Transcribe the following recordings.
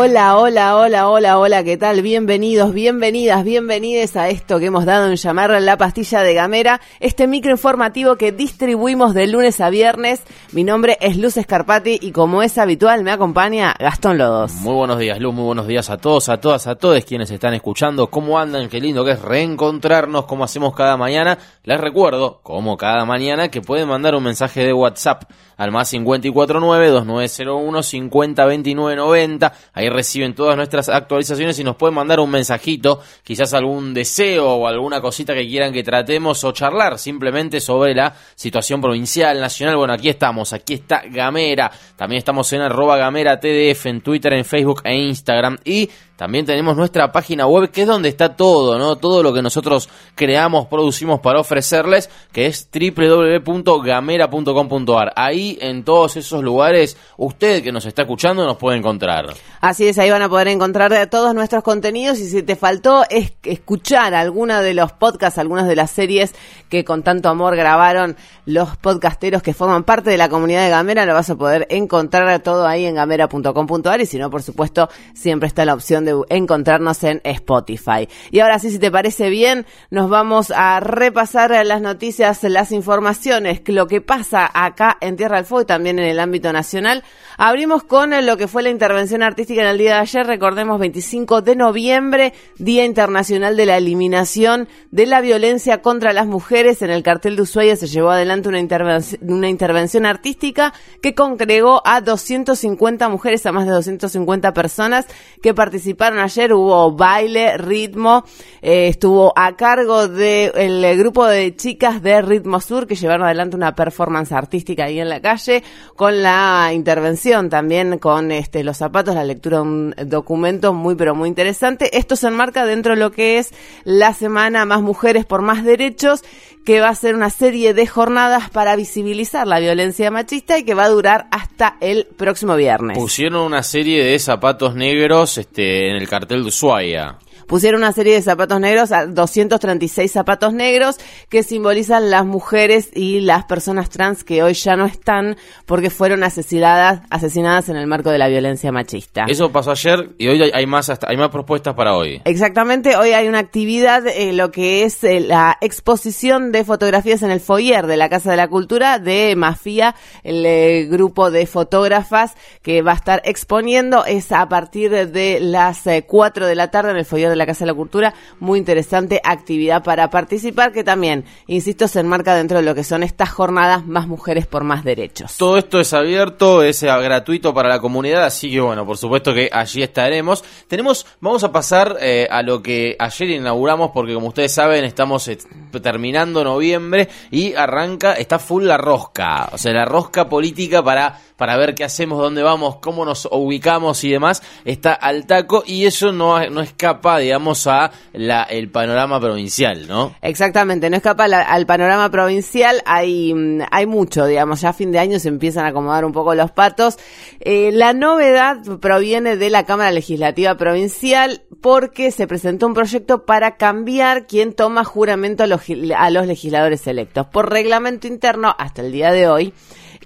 Hola, hola, hola, hola, hola, ¿qué tal? Bienvenidos, bienvenidas, bienvenides a esto que hemos dado en llamar la pastilla de Gamera, este micro informativo que distribuimos de lunes a viernes. Mi nombre es Luz Escarpati y como es habitual me acompaña Gastón Lodos. Muy buenos días, Luz, muy buenos días a todos, a todas, a todos quienes están escuchando. ¿Cómo andan? Qué lindo que es reencontrarnos como hacemos cada mañana. Les recuerdo, como cada mañana, que pueden mandar un mensaje de WhatsApp al más 549-2901-502990. Ahí reciben todas nuestras actualizaciones y nos pueden mandar un mensajito, quizás algún deseo o alguna cosita que quieran que tratemos o charlar simplemente sobre la situación provincial, nacional. Bueno, aquí estamos, aquí está Gamera. También estamos en arroba Gamera TDF en Twitter, en Facebook e Instagram. Y también tenemos nuestra página web, que es donde está todo, ¿no? Todo lo que nosotros creamos, producimos para ofrecerles, que es www.gamera.com.ar. Ahí, en todos esos lugares, usted que nos está escuchando nos puede encontrar. Así es, ahí van a poder encontrar todos nuestros contenidos y si te faltó es escuchar alguna de los podcasts, algunas de las series que con tanto amor grabaron los podcasteros que forman parte de la comunidad de Gamera, lo vas a poder encontrar todo ahí en gamera.com.ar y si no, por supuesto, siempre está la opción de encontrarnos en Spotify. Y ahora sí, si te parece bien, nos vamos a repasar las noticias, las informaciones, lo que pasa acá en Tierra del Fuego y también en el ámbito nacional. Abrimos con lo que fue la intervención artística en el día de ayer, recordemos 25 de noviembre, Día Internacional de la Eliminación de la Violencia contra las Mujeres. En el cartel de Ushuaia se llevó adelante una, intervención, una intervención artística que congregó a 250 mujeres, a más de 250 personas que participaron ayer, hubo baile, ritmo, eh, estuvo a cargo del grupo de chicas de Ritmo Sur que llevaron adelante una performance artística ahí en la calle, con la intervención también con este los zapatos, la lectura de un documento muy pero muy interesante. Esto se enmarca dentro de lo que es la semana Más Mujeres por Más Derechos, que va a ser una serie de jornadas para visibilizar la violencia machista y que va a durar hasta el próximo viernes. Pusieron una serie de zapatos negros este, en el cartel de Ushuaia pusieron una serie de zapatos negros, 236 zapatos negros que simbolizan las mujeres y las personas trans que hoy ya no están porque fueron asesinadas, asesinadas en el marco de la violencia machista. Eso pasó ayer y hoy hay más hay más propuestas para hoy. Exactamente, hoy hay una actividad eh, lo que es eh, la exposición de fotografías en el foyer de la Casa de la Cultura de Mafia, el eh, grupo de fotógrafas que va a estar exponiendo es a partir de las 4 de la tarde en el foyer de la Casa de la Cultura. Muy interesante actividad para participar, que también, insisto, se enmarca dentro de lo que son estas jornadas Más Mujeres por Más Derechos. Todo esto es abierto, es eh, gratuito para la comunidad, así que bueno, por supuesto que allí estaremos. Tenemos, vamos a pasar eh, a lo que ayer inauguramos, porque como ustedes saben, estamos eh, terminando noviembre y arranca, está full la rosca, o sea, la rosca política para para ver qué hacemos, dónde vamos, cómo nos ubicamos y demás, está al taco y eso no, no escapa, digamos, a la, el panorama provincial, ¿no? Exactamente, no escapa al panorama provincial, hay, mm, hay mucho, digamos, ya a fin de año se empiezan a acomodar un poco los patos. Eh, la novedad proviene de la Cámara Legislativa Provincial porque se presentó un proyecto para cambiar quién toma juramento a los, a los legisladores electos. Por reglamento interno, hasta el día de hoy,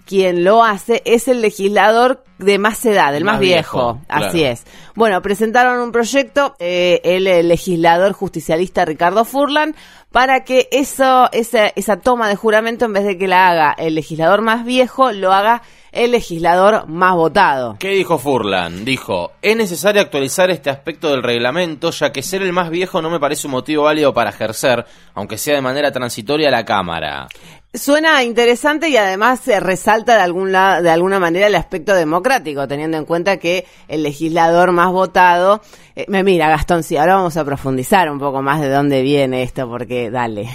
quien lo hace es el legislador de más edad, el más, viejo. Así es. Bueno, presentaron un proyecto, eh, el, legislador justicialista Ricardo Furlan, para que eso, esa, esa toma de juramento, en vez de que la haga el legislador más viejo, lo haga el legislador más votado. ¿Qué dijo Furlan? Dijo, es necesario actualizar este aspecto del reglamento, ya que ser el más viejo no me parece un motivo válido para ejercer, aunque sea de manera transitoria, la Cámara. Suena interesante y además se resalta de, algún de alguna manera el aspecto democrático, teniendo en cuenta que el legislador más votado... Eh, me mira, Gastón, sí, ahora vamos a profundizar un poco más de dónde viene esto, porque dale.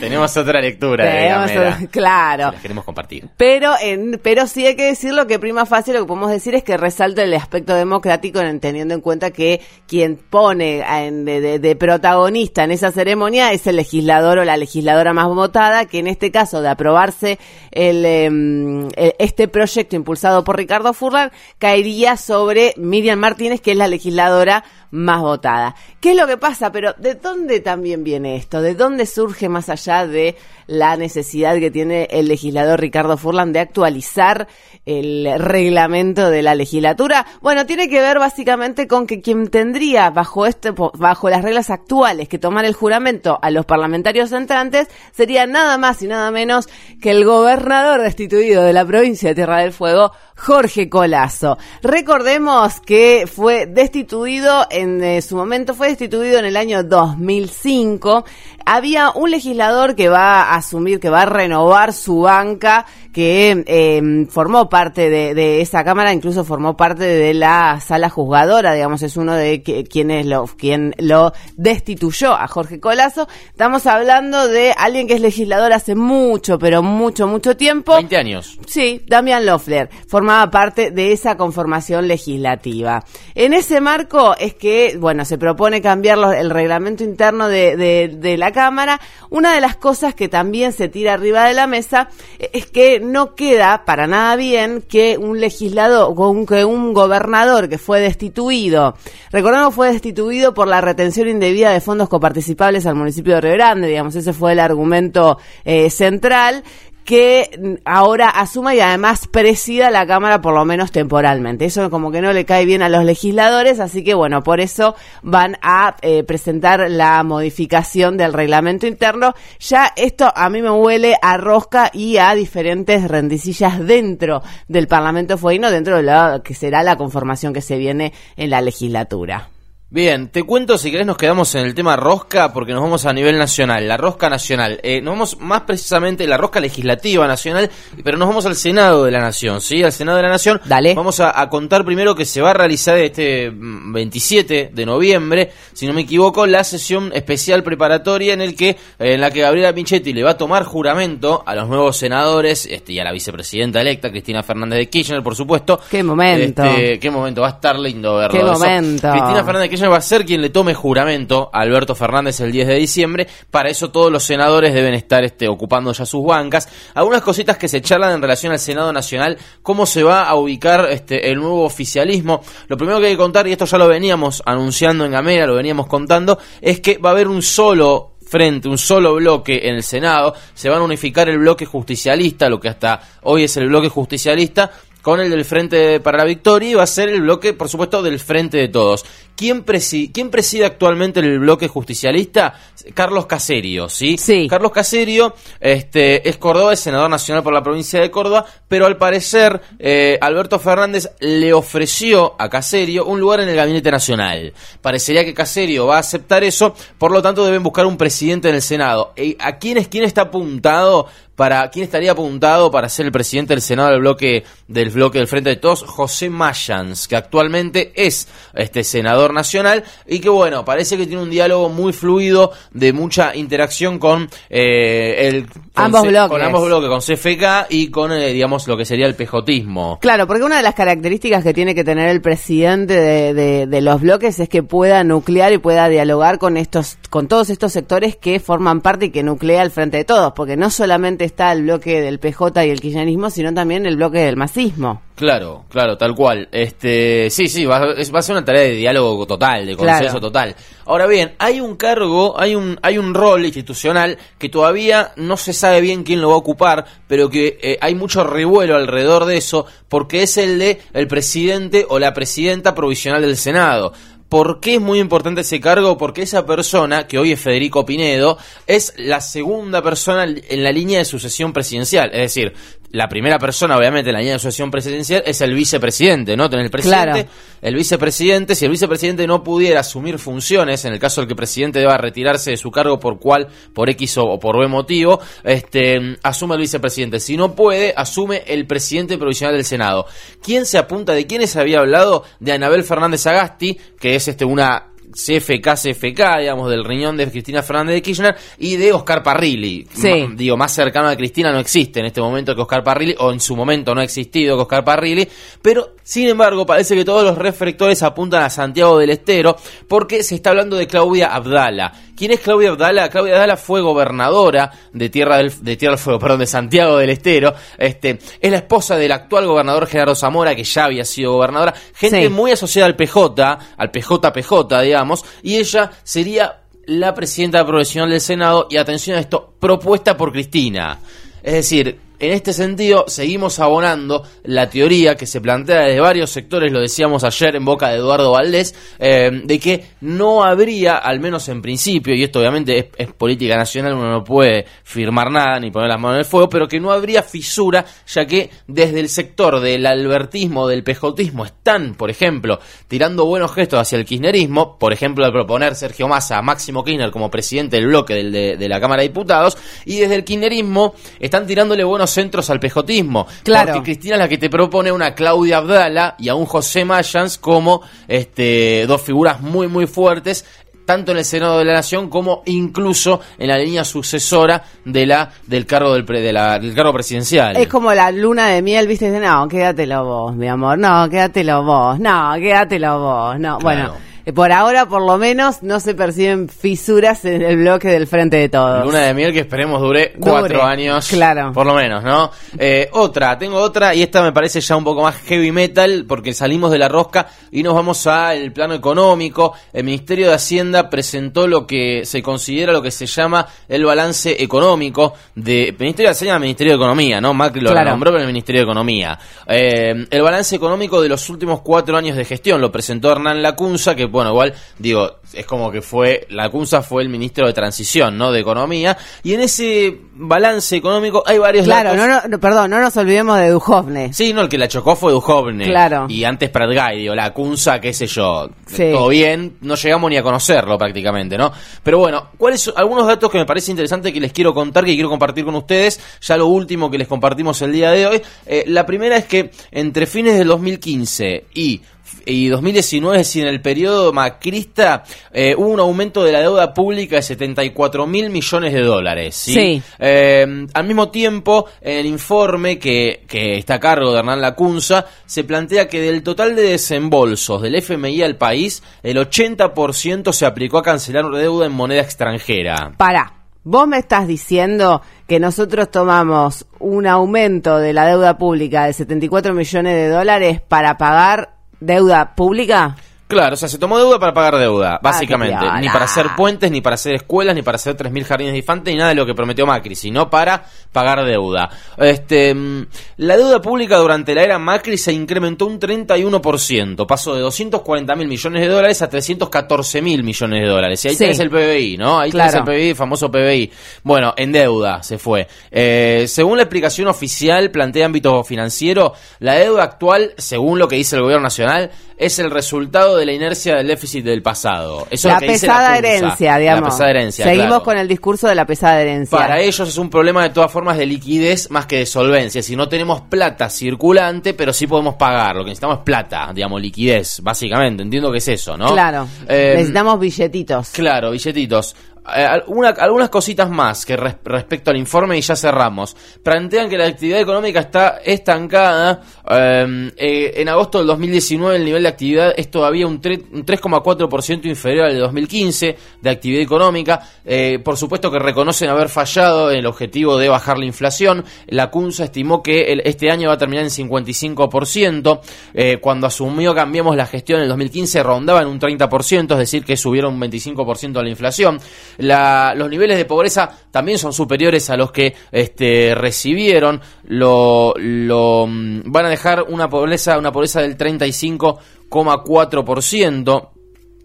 Tenemos otra lectura Tenemos Gamera. otra- claro. que les queremos compartir. Pero, en, pero sí hay que decirlo que prima fácil lo que podemos decir es que resalta el aspecto democrático en- teniendo en cuenta que quien pone en- de, de- de protagonista en esa ceremonia es el legislador o la legisladora más votada, que en este caso de aprobarse el, em, eh, este proyecto impulsado por Ricardo Furlan caería sobre Miriam Martínez, que es la legisladora más votada. ¿Qué es lo que pasa? Pero ¿de dónde también viene esto? ¿De dónde surge más allá de la necesidad que tiene el legislador Ricardo Furlan de actualizar el reglamento de la legislatura? Bueno, tiene que ver básicamente con que quien tendría bajo este bajo las reglas actuales que tomar el juramento a los parlamentarios entrantes sería nada más y nada menos que el gobernador destituido de la provincia de Tierra del Fuego, Jorge Colazo. Recordemos que fue destituido en eh, su momento, fue destituido en el año 2005. Había un legislador que va a asumir, que va a renovar su banca, que eh, formó parte de, de esa cámara, incluso formó parte de la sala juzgadora, digamos, es uno de que- quienes lo, quien lo destituyó a Jorge Colazo. Estamos hablando de alguien que es legislador hace mucho, pero mucho, mucho tiempo. 20 años. Sí, Damián Loeffler formaba parte de esa conformación legislativa. En ese marco es que, bueno, se propone cambiar los- el reglamento interno de, de- de la Cámara. Una de las cosas que también se tira arriba de la mesa eh, es que no queda para nada bien que un legislador, que un gobernador que fue destituido, recordemos fue destituido por la retención indebida de fondos coparticipables al municipio de Río Grande, digamos, ese fue el argumento eh, central que ahora asuma y además presida la Cámara por lo menos temporalmente. Eso como que no le cae bien a los legisladores, así que bueno, por eso van a eh, presentar la modificación del reglamento interno. Ya esto a mí me huele a rosca y a diferentes rendicillas dentro del Parlamento Fueguino, dentro de lo que será la conformación que se viene en la legislatura. Bien, te cuento si querés nos quedamos en el tema rosca porque nos vamos a nivel nacional, la rosca nacional. Eh, nos vamos más precisamente la rosca legislativa nacional, pero nos vamos al Senado de la Nación, ¿sí? Al Senado de la Nación. Dale. Vamos a, a contar primero que se va a realizar este mm, 27 de noviembre, si no me equivoco, la sesión especial preparatoria en el que eh, en la que Gabriela Pinchetti le va a tomar juramento a los nuevos senadores este, y a la vicepresidenta electa Cristina Fernández de Kirchner, por supuesto. Qué momento. Este, qué momento, va a estar lindo verlo. Qué Eso. momento. Cristina Fernández de Kirchner va a ser quien le tome juramento a Alberto Fernández el 10 de diciembre. Para eso todos los senadores deben estar este, ocupando ya sus bancas. Algunas cositas que se charlan en relación al Senado Nacional, cómo se va a ubicar este, el nuevo oficialismo. Lo primero que hay que contar, y esto ya lo veníamos anunciando en Gamera, lo veníamos contando, es que va a haber un solo frente, un solo bloque en el Senado, se van a unificar el bloque justicialista, lo que hasta hoy es el bloque justicialista, con el del Frente para la Victoria y va a ser el bloque, por supuesto, del Frente de Todos. ¿Quién, presi- quién preside actualmente el bloque justicialista? Carlos Caserio, ¿sí? Sí. Carlos Caserio este, es Córdoba, es senador nacional por la provincia de Córdoba, pero al parecer eh, Alberto Fernández le ofreció a Caserio un lugar en el gabinete nacional. Parecería que Caserio va a aceptar eso, por lo tanto deben buscar un presidente en el Senado. Eh, ¿A quién es quién está apuntado? Para, ¿Quién estaría apuntado para ser el presidente del Senado del bloque del bloque del Frente de Todos? José Mayans, que actualmente es este senador nacional y que bueno, parece que tiene un diálogo muy fluido, de mucha interacción con eh, el con Ambos C- bloques. con ambos bloques, con CFK y con eh, digamos lo que sería el pejotismo. Claro, porque una de las características que tiene que tener el presidente de, de- de los bloques es que pueda nuclear y pueda dialogar con estos, con todos estos sectores que forman parte y que nuclea el frente de todos, porque no solamente está el bloque del PJ y el kirchnerismo, sino también el bloque del masismo. Claro, claro, tal cual. Este, sí, sí, va, es- va a ser una tarea de diálogo total, de consenso Claro. total. Ahora bien, hay un cargo, hay un, hay un rol institucional que todavía no se sabe bien quién lo va a ocupar, pero que eh, hay mucho revuelo alrededor de eso, porque es el de el presidente o la presidenta provisional del Senado. ¿Por qué es muy importante ese cargo? Porque esa persona, que hoy es Federico Pinedo, es la segunda persona en la línea de sucesión presidencial. Es decir, la primera persona, obviamente, en la línea de sucesión presidencial es el vicepresidente, ¿no? Tener el presidente, Claro. el vicepresidente, si el vicepresidente no pudiera asumir funciones, en el caso de que el presidente deba retirarse de su cargo por cual, por X o, o por B motivo, este, asume el vicepresidente. Si no puede, asume el presidente provisional del Senado. ¿Quién se apunta? ¿De quiénes había hablado? De Anabel Fernández Agasti, que es este una CFK, CFK, digamos, del riñón de Cristina Fernández de Kirchner y de Oscar Parrilli. Sí. Digo, más cercano a Cristina no existe en este momento que Oscar Parrilli, o en su momento no ha existido que Oscar Parrilli, pero sin embargo parece que todos los reflectores apuntan a Santiago del Estero porque se está hablando de Claudia Abdala. ¿Quién es Claudia Abdala? Claudia Abdala fue gobernadora de Tierra del, de Tierra del Fuego, perdón, de Santiago del Estero. Este, es la esposa del actual gobernador Gerardo Zamora, que ya había sido gobernadora. Gente Sí. muy asociada al PJ, al PJ-PJ, digamos, y ella sería la presidenta profesional del Senado y atención a esto, propuesta por Cristina. Es decir, en este sentido seguimos abonando la teoría que se plantea desde varios sectores, lo decíamos ayer en boca de Eduardo Valdés, eh, de que no habría, al menos en principio, y esto obviamente es, política nacional, uno no puede firmar nada ni poner las manos en el fuego, pero que no habría fisura, ya que desde el sector del albertismo, del pejotismo, están, por ejemplo, tirando buenos gestos hacia el kirchnerismo, por ejemplo, al proponer Sergio Massa a Máximo Kirchner como presidente del bloque del- de, de la Cámara de Diputados, y desde el kirchnerismo están tirándole buenos centros al pejotismo. Claro. Porque Cristina es la que te propone una Claudia Abdala y a un José Mayans como este, dos figuras muy, muy fuertes tanto en el Senado de la Nación como incluso en la línea sucesora de la del cargo del, pre- de la- del cargo presidencial. Es como la luna de miel, viste, no, quédatelo vos, mi amor, no, quédatelo vos, no, quédatelo vos, no, Claro. bueno, por ahora, por lo menos, no se perciben fisuras en el bloque del frente de todos. Luna de miel que esperemos dure cuatro años. claro. Por lo menos, ¿no? Eh, otra, tengo otra y esta me parece ya un poco más heavy metal porque salimos de la rosca y nos vamos al plano económico. El Ministerio de Hacienda presentó lo que se considera lo que se llama el balance económico de Ministerio de Hacienda, Ministerio de Economía, ¿no? Macri lo Claro. nombró pero el Ministerio de Economía. Eh, el balance económico de los últimos cuatro años de gestión lo presentó Hernán Lacunza, que bueno, igual, digo, es como que fue, Lacunza fue el ministro de Transición, ¿no? De Economía. Y en ese balance económico hay varios Claro, datos. no, no, perdón, no nos olvidemos de Duhovne. Sí, no, el que la chocó fue Duhovne. Claro. Y antes Pratgay, digo, la Cunza, qué sé yo. Sí. Todo bien, no llegamos ni a conocerlo prácticamente, ¿no? Pero bueno, ¿cuáles son algunos datos que me parece interesante que les quiero contar, que quiero compartir con ustedes? Ya lo último que les compartimos el día de hoy. Eh, la primera es que entre fines del 2015 y y 2019, es decir, en el periodo macrista, eh, hubo un aumento de la deuda pública de 74 mil millones de dólares. ¿sí? Sí. Eh, al mismo tiempo, en el informe que, que está a cargo de Hernán Lacunza, se plantea que del total de desembolsos del FMI al país, el 80% se aplicó a cancelar deuda en moneda extranjera. Para, vos me estás diciendo que nosotros tomamos un aumento de la deuda pública de 74 millones de dólares para pagar deuda pública? Claro, o sea, se tomó deuda para pagar deuda, básicamente. qué ni para hacer puentes, ni para hacer escuelas, ni para hacer 3.000 jardines de infantes, ni nada de lo que prometió Macri, sino para pagar deuda. Este, mm, la deuda pública durante la era Macri se incrementó un 31%, pasó de 240.000 millones de dólares a 314.000 millones de dólares. Y ahí Sí. tenés el PBI, ¿no? Ahí Claro. tenés el PBI, famoso PBI. Bueno, en deuda se fue. Eh, según la explicación oficial plantea ámbito financiero, la deuda actual, según lo que dice el gobierno nacional, es el resultado de la inercia del déficit del pasado. Eso es la lo que dice pesada la PUNSA. herencia, digamos. La pesada herencia, Seguimos claro. con el discurso de la pesada herencia. Para ellos es un problema de todas formas de liquidez más que de solvencia. Si no tenemos plata circulante, pero sí podemos pagar. Lo que necesitamos es plata, digamos, liquidez, básicamente. Entiendo que es eso, ¿no? Claro, Eh, necesitamos billetitos. Claro, billetitos. Eh, alguna- algunas cositas más que res- respecto al informe y ya cerramos. Plantean que la actividad económica está estancada. eh, eh, en agosto del 2019 el nivel de actividad es todavía un, tre- un 3,4% inferior al de 2015 de actividad económica. Eh, por supuesto que reconocen haber fallado en el objetivo de bajar la inflación. La CUNSA estimó que este año va a terminar en 55%. Eh, cuando asumió Cambiemos la gestión en el 2015 rondaba en un 30%, es decir, que subieron un 25% la inflación. La- los niveles de pobreza también son superiores a los que este, recibieron. Lo, lo, mm, van a dejar una pobreza, una pobreza del 35,4%.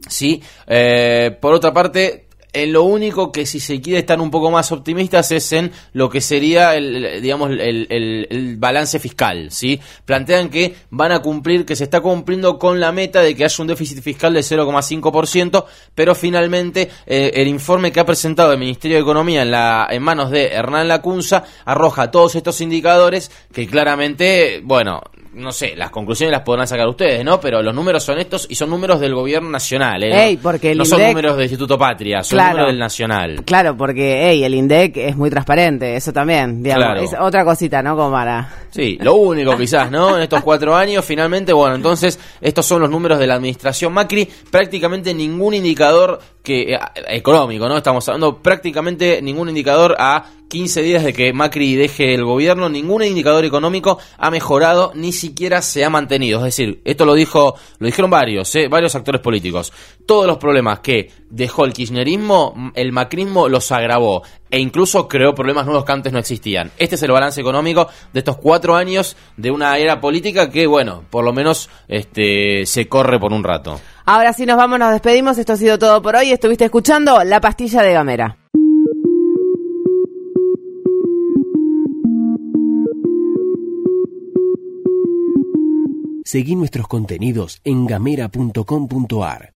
¿sí? Eh, por otra parte, en lo único que si se quiere estar un poco más optimistas es en lo que sería el, digamos el, el- el balance fiscal, ¿sí? Plantean que van a cumplir, que se está cumpliendo con la meta de que haya un déficit fiscal de 0,5%, pero finalmente eh, el informe que ha presentado el Ministerio de Economía en la en manos de Hernán Lacunza arroja todos estos indicadores que claramente, bueno, no sé, las conclusiones las podrán sacar ustedes, ¿no? Pero los números son estos y son números del gobierno nacional, ¿eh? Ey, porque el no son números del Instituto Patria, son Claro. números del Nacional. Claro, porque hey, el INDEC es muy transparente, eso también, digamos, Claro. es otra cosita, ¿no? Como para... Sí, lo único quizás, ¿no? En estos cuatro años, finalmente, bueno, entonces, estos son los números de la administración Macri. Prácticamente ningún indicador que eh, económico, ¿no? Estamos hablando prácticamente ningún indicador a 15 días de que Macri deje el gobierno, ningún indicador económico ha mejorado, ni siquiera se ha mantenido. Es decir, esto lo dijo, lo dijeron varios, ¿eh? varios actores políticos. Todos los problemas que dejó el kirchnerismo, el macrismo los agravó e incluso creó problemas nuevos que antes no existían. Este es el balance económico de estos cuatro años de una era política que, bueno, por lo menos este, se corre por un rato. Ahora sí nos vamos, nos despedimos, esto ha sido todo por hoy, estuviste escuchando La Pastilla de Gamera. Seguí nuestros contenidos en gamera.com.ar.